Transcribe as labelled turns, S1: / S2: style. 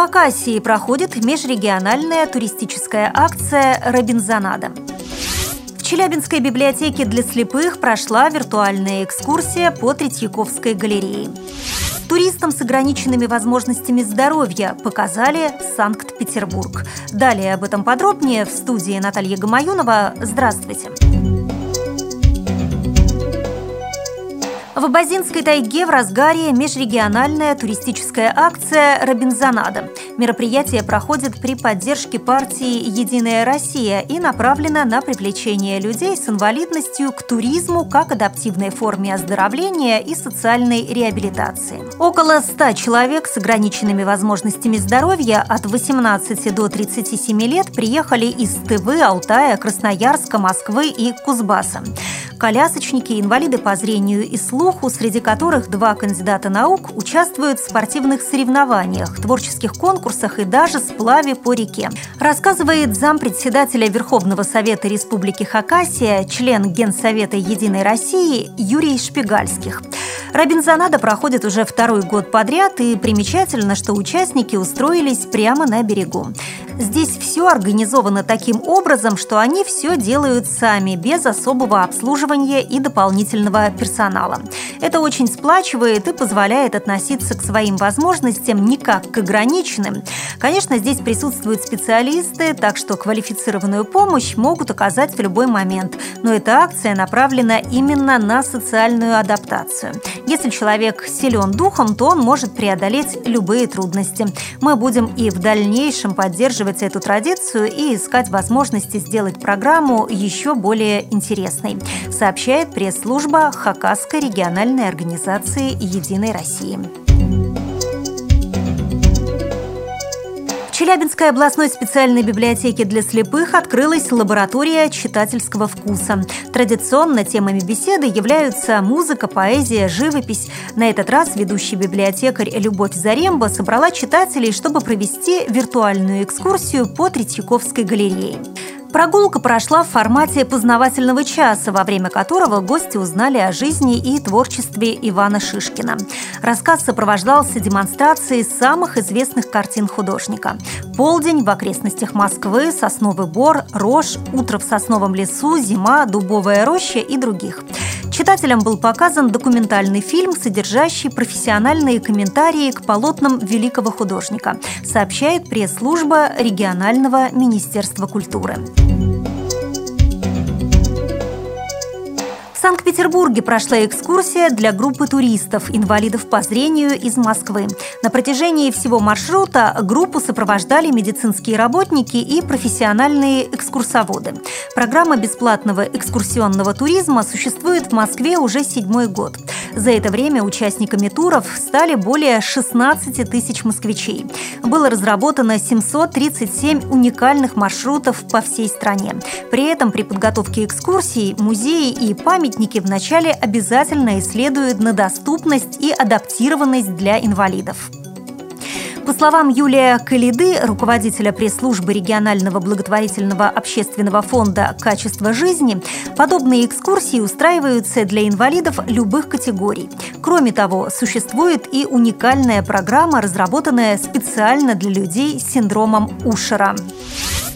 S1: Хакасии проходит межрегиональная туристическая акция «Робинзонада». В Челябинской библиотеке для слепых прошла виртуальная экскурсия по Третьяковской галерее. Туристам с ограниченными возможностями здоровья показали Санкт-Петербург. Далее об этом подробнее в студии Наталья Гамаюнова. Здравствуйте! В Абазинской тайге в разгаре межрегиональная туристическая акция «Робинзонада». Мероприятие проходит при поддержке партии «Единая Россия» и направлено на привлечение людей с инвалидностью к туризму как адаптивной форме оздоровления и социальной реабилитации. Около 100 человек с ограниченными возможностями здоровья от 18 до 37 лет приехали из Тывы, Алтая, Красноярска, Москвы и Кузбасса колясочники, инвалиды по зрению и слуху, среди которых два кандидата наук участвуют в спортивных соревнованиях, творческих конкурсах и даже сплаве по реке. Рассказывает зампредседателя Верховного Совета Республики Хакасия, член Генсовета Единой России Юрий Шпигальских. Робинзонада проходит уже второй год подряд, и примечательно, что участники устроились прямо на берегу. Здесь все организовано таким образом, что они все делают сами, без особого обслуживания и дополнительного персонала. Это очень сплачивает и позволяет относиться к своим возможностям не как к ограниченным. Конечно, здесь присутствуют специалисты, так что квалифицированную помощь могут оказать в любой момент. Но эта акция направлена именно на социальную адаптацию. Если человек силен духом, то он может преодолеть любые трудности. Мы будем и в дальнейшем поддерживать эту традицию и искать возможности сделать программу еще более интересной, сообщает пресс-служба Хакасской региональной организации «Единой России». Челябинской областной специальной библиотеке для слепых открылась лаборатория читательского вкуса. Традиционно темами беседы являются музыка, поэзия, живопись. На этот раз ведущий библиотекарь Любовь Заремба собрала читателей, чтобы провести виртуальную экскурсию по Третьяковской галерее. Прогулка прошла в формате познавательного часа, во время которого гости узнали о жизни и творчестве Ивана Шишкина. Рассказ сопровождался демонстрацией самых известных картин художника. «Полдень» в окрестностях Москвы, «Сосновый бор», «Рожь», «Утро в сосновом лесу», «Зима», «Дубовая роща» и других. Читателям был показан документальный фильм, содержащий профессиональные комментарии к полотнам великого художника, сообщает пресс-служба регионального министерства культуры. В Санкт-Петербурге прошла экскурсия для группы туристов, инвалидов по зрению из Москвы. На протяжении всего маршрута группу сопровождали медицинские работники и профессиональные экскурсоводы. Программа бесплатного экскурсионного туризма существует в Москве уже седьмой год. За это время участниками туров стали более 16 тысяч москвичей. Было разработано 737 уникальных маршрутов по всей стране. При этом при подготовке экскурсий музеи и памятники вначале обязательно исследуют на доступность и адаптированность для инвалидов. По словам Юлия Калиды, руководителя пресс-службы регионального благотворительного общественного фонда «Качество жизни», подобные экскурсии устраиваются для инвалидов любых категорий. Кроме того, существует и уникальная программа, разработанная специально для людей с синдромом Ушера.